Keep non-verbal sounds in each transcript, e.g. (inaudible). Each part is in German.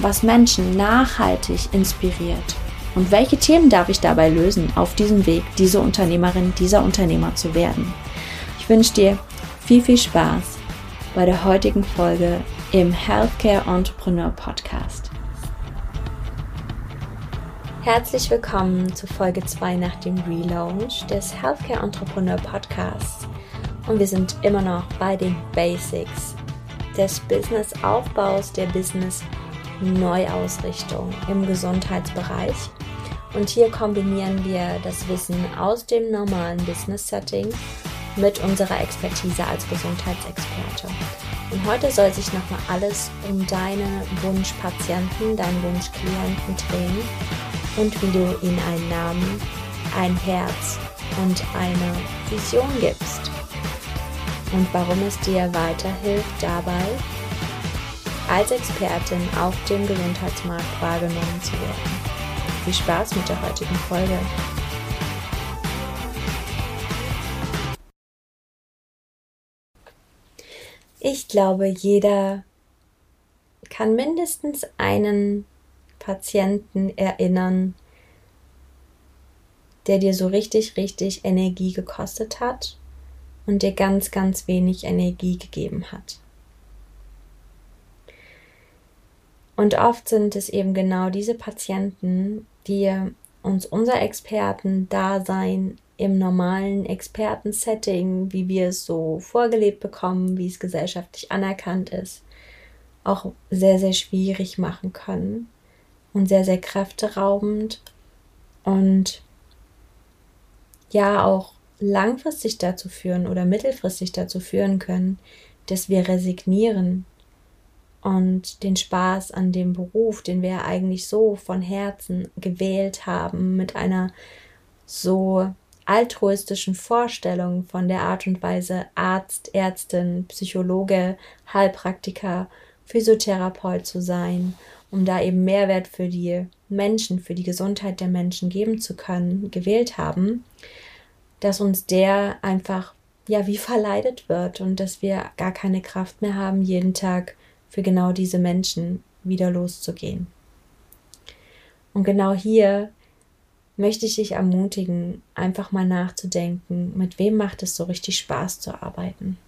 was Menschen nachhaltig inspiriert? Und welche Themen darf ich dabei lösen, auf diesem Weg diese Unternehmerin, dieser Unternehmer zu werden? Ich wünsche dir viel, viel Spaß bei der heutigen Folge im Healthcare Entrepreneur Podcast. Herzlich willkommen zu Folge 2 nach dem Relaunch des Healthcare Entrepreneur Podcasts. Und wir sind immer noch bei den Basics des Business-Aufbaus, der Business-Neuausrichtung im Gesundheitsbereich. Und hier kombinieren wir das Wissen aus dem normalen Business-Setting mit unserer Expertise als Gesundheitsexperte. Und heute soll sich nochmal alles um deine Wunschpatienten, deinen Wunschklienten drehen und wie du ihnen einen Namen, ein Herz und eine Vision gibst. Und warum es dir weiterhilft dabei, als Expertin auf dem Gesundheitsmarkt wahrgenommen zu werden. Viel Spaß mit der heutigen Folge. Ich glaube, jeder kann mindestens einen Patienten erinnern, der dir so richtig, richtig Energie gekostet hat und dir ganz, ganz wenig Energie gegeben hat. Und oft sind es eben genau diese Patienten, die uns unser Experten-Dasein im normalen Expertensetting, wie wir es so vorgelebt bekommen, wie es gesellschaftlich anerkannt ist, auch sehr, sehr schwierig machen können und sehr, sehr kräfteraubend und ja auch langfristig dazu führen oder mittelfristig dazu führen können, dass wir resignieren und den Spaß an dem Beruf, den wir eigentlich so von Herzen gewählt haben, mit einer so altruistischen Vorstellung von der Art und Weise Arzt, Ärztin, Psychologe, Heilpraktiker, Physiotherapeut zu sein, um da eben Mehrwert für die Menschen, für die Gesundheit der Menschen geben zu können, gewählt haben, dass uns der einfach ja wie verleidet wird und dass wir gar keine Kraft mehr haben, jeden Tag für genau diese Menschen wieder loszugehen. Und genau hier möchte ich dich ermutigen, einfach mal nachzudenken, mit wem macht es so richtig Spaß zu arbeiten.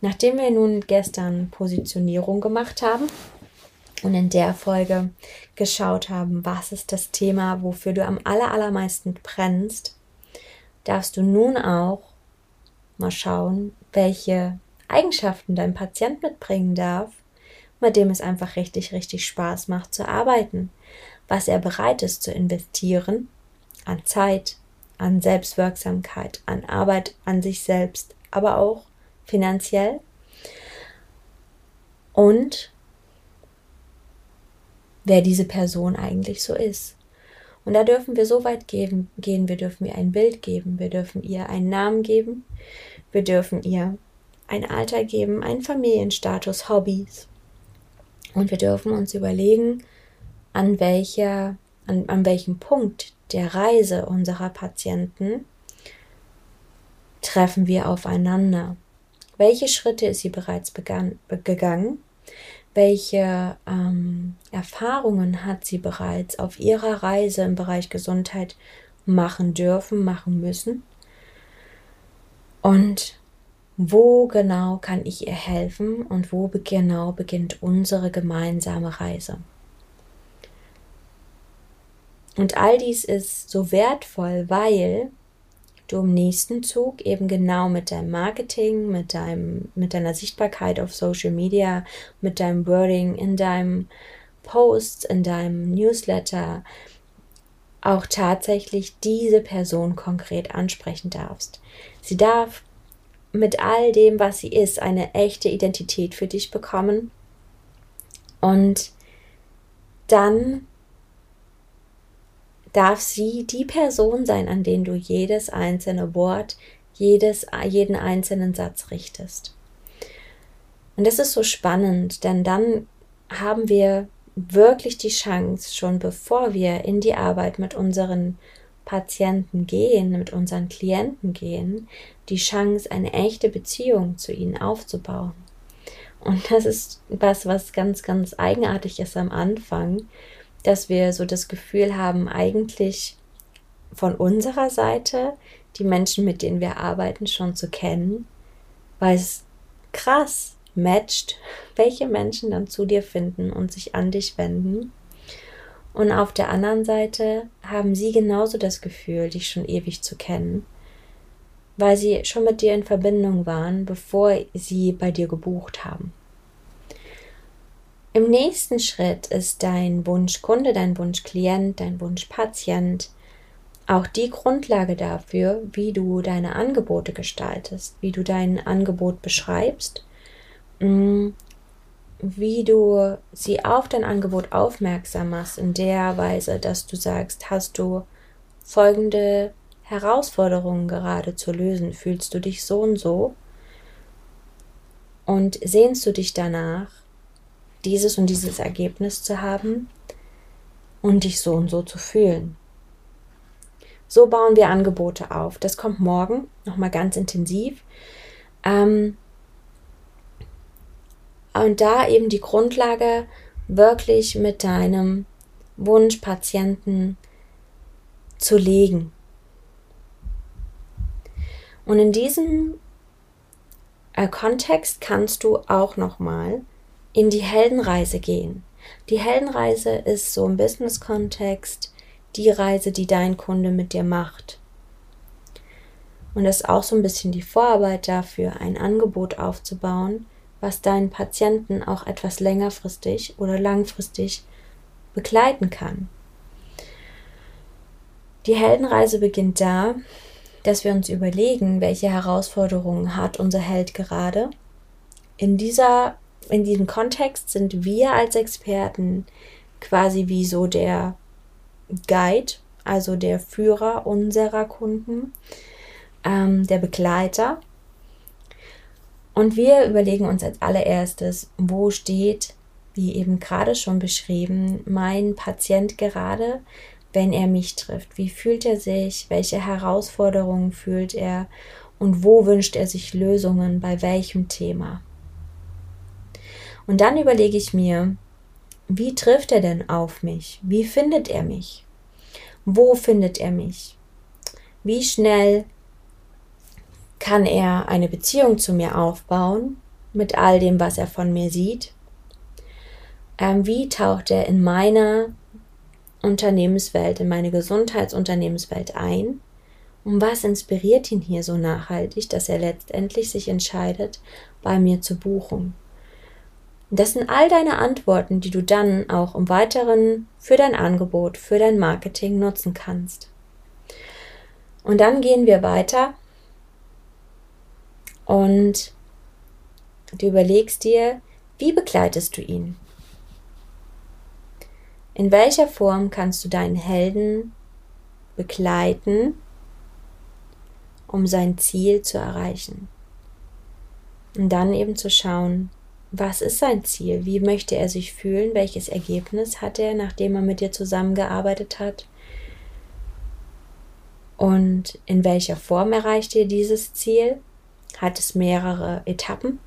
Nachdem wir nun gestern Positionierung gemacht haben und in der Folge geschaut haben, was ist das Thema, wofür du am allermeisten brennst, darfst du nun auch mal schauen, welche Eigenschaften dein Patient mitbringen darf, mit dem es einfach richtig, richtig Spaß macht zu arbeiten, was er bereit ist zu investieren an Zeit, an Selbstwirksamkeit, an Arbeit an sich selbst, aber auch finanziell und wer diese Person eigentlich so ist. Und da dürfen wir so weit gehen, gehen, wir dürfen ihr ein Bild geben, wir dürfen ihr einen Namen geben, wir dürfen ihr ein Alter geben, einen Familienstatus, Hobbys. Und wir dürfen uns überlegen, an welcher, an, an welchem Punkt der Reise unserer Patienten treffen wir aufeinander. Welche Schritte ist sie bereits begann, gegangen? welche ähm, Erfahrungen hat sie bereits auf ihrer Reise im Bereich Gesundheit machen dürfen, machen müssen und wo genau kann ich ihr helfen und wo genau beginnt unsere gemeinsame Reise. Und all dies ist so wertvoll, weil du im nächsten Zug eben genau mit deinem Marketing, mit deinem, mit deiner Sichtbarkeit auf Social Media, mit deinem Wording in deinem Post, in deinem Newsletter auch tatsächlich diese Person konkret ansprechen darfst. Sie darf mit all dem, was sie ist, eine echte Identität für dich bekommen. Und dann darf sie die Person sein, an den du jedes einzelne Wort, jedes, jeden einzelnen Satz richtest. Und das ist so spannend, denn dann haben wir wirklich die Chance, schon bevor wir in die Arbeit mit unseren Patienten gehen, mit unseren Klienten gehen, die Chance, eine echte Beziehung zu ihnen aufzubauen. Und das ist was, was ganz, ganz eigenartig ist am Anfang, dass wir so das Gefühl haben, eigentlich von unserer Seite die Menschen, mit denen wir arbeiten, schon zu kennen, weil es krass matcht, (laughs) welche Menschen dann zu dir finden und sich an dich wenden. Und auf der anderen Seite haben sie genauso das Gefühl, dich schon ewig zu kennen, weil sie schon mit dir in Verbindung waren, bevor sie bei dir gebucht haben. Im nächsten Schritt ist dein Wunschkunde, dein Wunschklient, dein Wunschpatient auch die Grundlage dafür, wie du deine Angebote gestaltest, wie du dein Angebot beschreibst, mm, wie du sie auf dein Angebot aufmerksam machst, in der Weise, dass du sagst, hast du folgende Herausforderungen gerade zu lösen, fühlst du dich so und so und sehnst du dich danach, dieses und dieses Ergebnis zu haben und dich so und so zu fühlen. So bauen wir Angebote auf. Das kommt morgen nochmal ganz intensiv. Ähm, und da eben die Grundlage wirklich mit deinem Wunschpatienten zu legen. Und in diesem äh, Kontext kannst du auch nochmal in die Heldenreise gehen. Die Heldenreise ist so im Business-Kontext die Reise, die dein Kunde mit dir macht. Und das ist auch so ein bisschen die Vorarbeit dafür, ein Angebot aufzubauen, was deinen Patienten auch etwas längerfristig oder langfristig begleiten kann. Die Heldenreise beginnt da, dass wir uns überlegen, welche Herausforderungen hat unser Held gerade. In dieser in diesem Kontext sind wir als Experten quasi wie so der Guide, also der Führer unserer Kunden, ähm, der Begleiter. Und wir überlegen uns als allererstes, wo steht, wie eben gerade schon beschrieben, mein Patient gerade, wenn er mich trifft. Wie fühlt er sich? Welche Herausforderungen fühlt er? Und wo wünscht er sich Lösungen? Bei welchem Thema? Und dann überlege ich mir, wie trifft er denn auf mich? Wie findet er mich? Wo findet er mich? Wie schnell kann er eine Beziehung zu mir aufbauen mit all dem, was er von mir sieht? Ähm, wie taucht er in meiner Unternehmenswelt, in meine Gesundheitsunternehmenswelt ein? Und was inspiriert ihn hier so nachhaltig, dass er letztendlich sich entscheidet, bei mir zu buchen? Das sind all deine Antworten, die du dann auch im Weiteren für dein Angebot, für dein Marketing nutzen kannst. Und dann gehen wir weiter und du überlegst dir, wie begleitest du ihn? In welcher Form kannst du deinen Helden begleiten, um sein Ziel zu erreichen? Und dann eben zu schauen, was ist sein Ziel? Wie möchte er sich fühlen? Welches Ergebnis hat er, nachdem er mit dir zusammengearbeitet hat? Und in welcher Form erreicht ihr dieses Ziel? Hat es mehrere Etappen?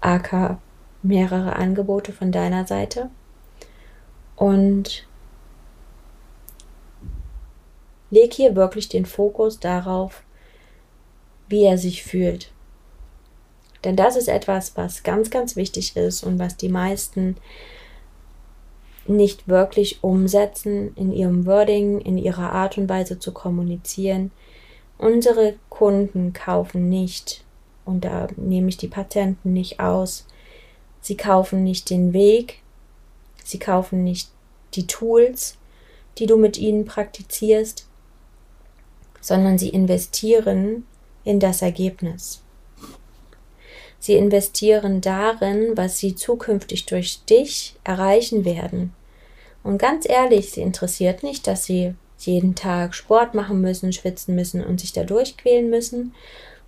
AK mehrere Angebote von deiner Seite? Und leg hier wirklich den Fokus darauf, wie er sich fühlt. Denn das ist etwas, was ganz, ganz wichtig ist und was die meisten nicht wirklich umsetzen in ihrem Wording, in ihrer Art und Weise zu kommunizieren. Unsere Kunden kaufen nicht, und da nehme ich die Patenten nicht aus, sie kaufen nicht den Weg, sie kaufen nicht die Tools, die du mit ihnen praktizierst, sondern sie investieren in das Ergebnis. Sie investieren darin, was sie zukünftig durch dich erreichen werden. Und ganz ehrlich, sie interessiert nicht, dass sie jeden Tag Sport machen müssen, schwitzen müssen und sich da durchquälen müssen,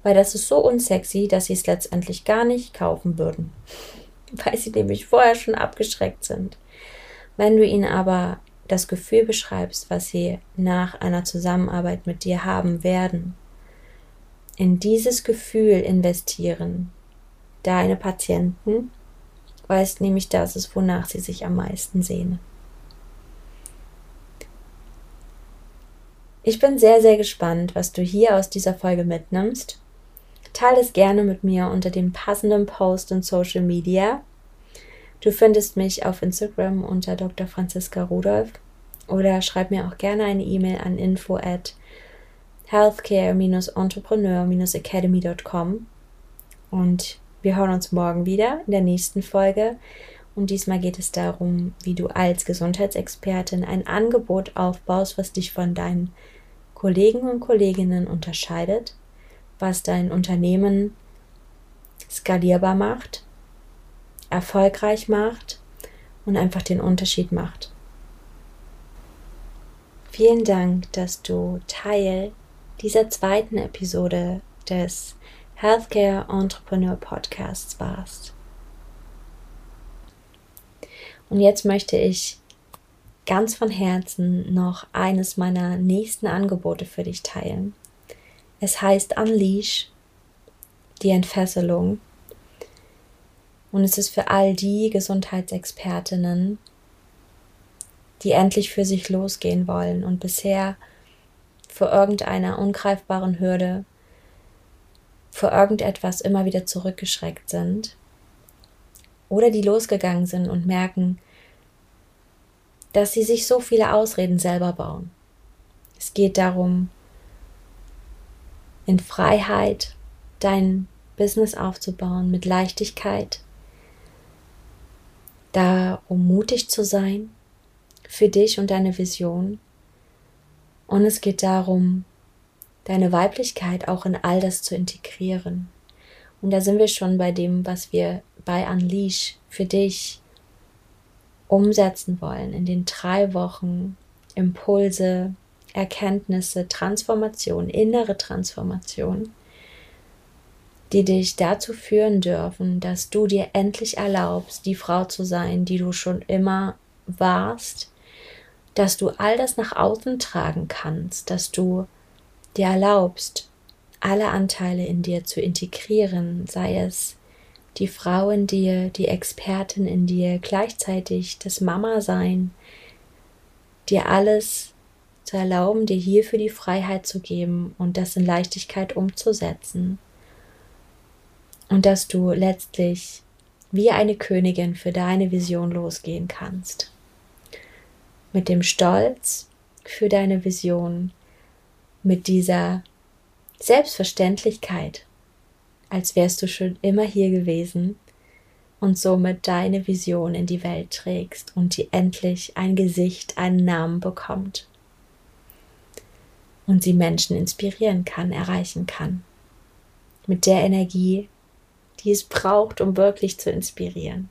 weil das ist so unsexy, dass sie es letztendlich gar nicht kaufen würden, (laughs) weil sie nämlich vorher schon abgeschreckt sind. Wenn du ihnen aber das Gefühl beschreibst, was sie nach einer Zusammenarbeit mit dir haben werden, in dieses Gefühl investieren, deine Patienten, weil es nämlich das ist, wonach sie sich am meisten sehnen. Ich bin sehr, sehr gespannt, was du hier aus dieser Folge mitnimmst. Teile es gerne mit mir unter dem passenden Post in Social Media. Du findest mich auf Instagram unter Dr. Franziska Rudolph oder schreib mir auch gerne eine E-Mail an info at healthcare-entrepreneur-academy.com und wir hören uns morgen wieder in der nächsten Folge. Und diesmal geht es darum, wie du als Gesundheitsexpertin ein Angebot aufbaust, was dich von deinen Kollegen und Kolleginnen unterscheidet, was dein Unternehmen skalierbar macht, erfolgreich macht und einfach den Unterschied macht. Vielen Dank, dass du Teil dieser zweiten Episode des Healthcare Entrepreneur Podcasts warst. Und jetzt möchte ich ganz von Herzen noch eines meiner nächsten Angebote für dich teilen. Es heißt Unleash, die Entfesselung. Und es ist für all die Gesundheitsexpertinnen, die endlich für sich losgehen wollen und bisher vor irgendeiner ungreifbaren Hürde vor irgendetwas immer wieder zurückgeschreckt sind oder die losgegangen sind und merken, dass sie sich so viele Ausreden selber bauen. Es geht darum, in Freiheit dein Business aufzubauen, mit Leichtigkeit, da um mutig zu sein für dich und deine Vision. Und es geht darum, deine Weiblichkeit auch in all das zu integrieren. Und da sind wir schon bei dem, was wir bei Unleash für dich umsetzen wollen in den drei Wochen. Impulse, Erkenntnisse, Transformation, innere Transformation, die dich dazu führen dürfen, dass du dir endlich erlaubst, die Frau zu sein, die du schon immer warst, dass du all das nach außen tragen kannst, dass du dir erlaubst, alle Anteile in dir zu integrieren, sei es die Frau in dir, die Expertin in dir, gleichzeitig das Mama-Sein, dir alles zu erlauben, dir hierfür die Freiheit zu geben und das in Leichtigkeit umzusetzen. Und dass du letztlich wie eine Königin für deine Vision losgehen kannst. Mit dem Stolz für deine Vision, mit dieser Selbstverständlichkeit, als wärst du schon immer hier gewesen und somit deine Vision in die Welt trägst und die endlich ein Gesicht, einen Namen bekommt und sie Menschen inspirieren kann, erreichen kann. Mit der Energie, die es braucht, um wirklich zu inspirieren.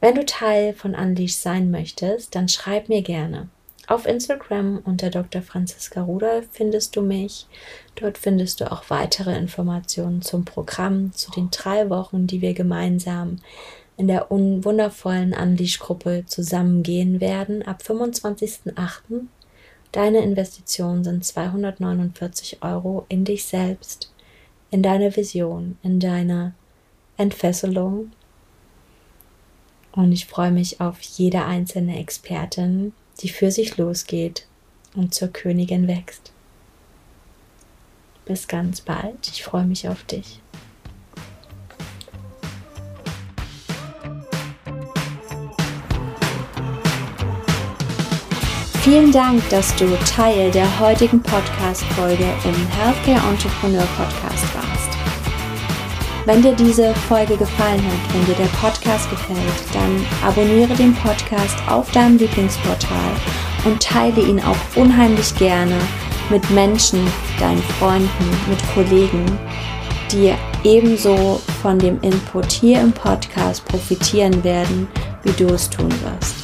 Wenn du Teil von Unleash sein möchtest, dann schreib mir gerne. Auf Instagram unter Dr. Franziska Rudolph findest du mich. Dort findest du auch weitere Informationen zum Programm, zu den drei Wochen, die wir gemeinsam in der wundervollen Unleash-Gruppe zusammengehen werden. Ab 25.08. Deine Investitionen sind 249 Euro in dich selbst, in deine Vision, in deine Entfesselung. Und ich freue mich auf jede einzelne Expertin, die für sich losgeht und zur Königin wächst. Bis ganz bald, ich freue mich auf dich. Vielen Dank, dass du Teil der heutigen Podcast-Folge im Healthcare Entrepreneur Podcast warst. Wenn dir diese Folge gefallen hat, wenn dir der Podcast gefällt, dann abonniere den Podcast auf deinem Lieblingsportal und teile ihn auch unheimlich gerne mit Menschen, deinen Freunden, mit Kollegen, die ebenso von dem Input hier im Podcast profitieren werden, wie du es tun wirst.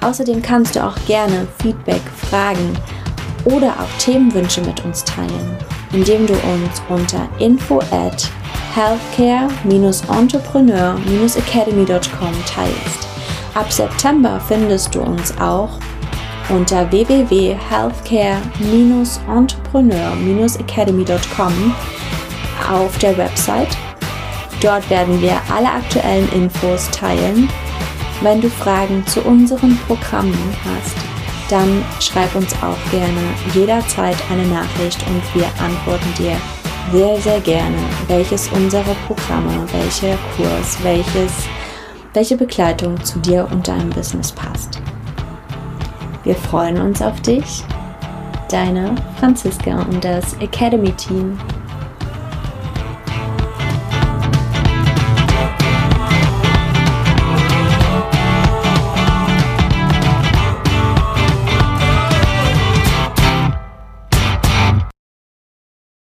Außerdem kannst du auch gerne Feedback, Fragen oder auch Themenwünsche mit uns teilen, indem du uns unter info at healthcare-entrepreneur-academy.com teilst. Ab September findest du uns auch unter www.healthcare-entrepreneur-academy.com auf der Website. Dort werden wir alle aktuellen Infos teilen wenn du Fragen zu unseren Programmen hast, dann schreib uns auch gerne jederzeit eine Nachricht und wir antworten dir sehr, sehr gerne, welches unserer Programme, welcher Kurs, welches, welche Begleitung zu dir und deinem Business passt. Wir freuen uns auf dich, deine Franziska und das Academy Team.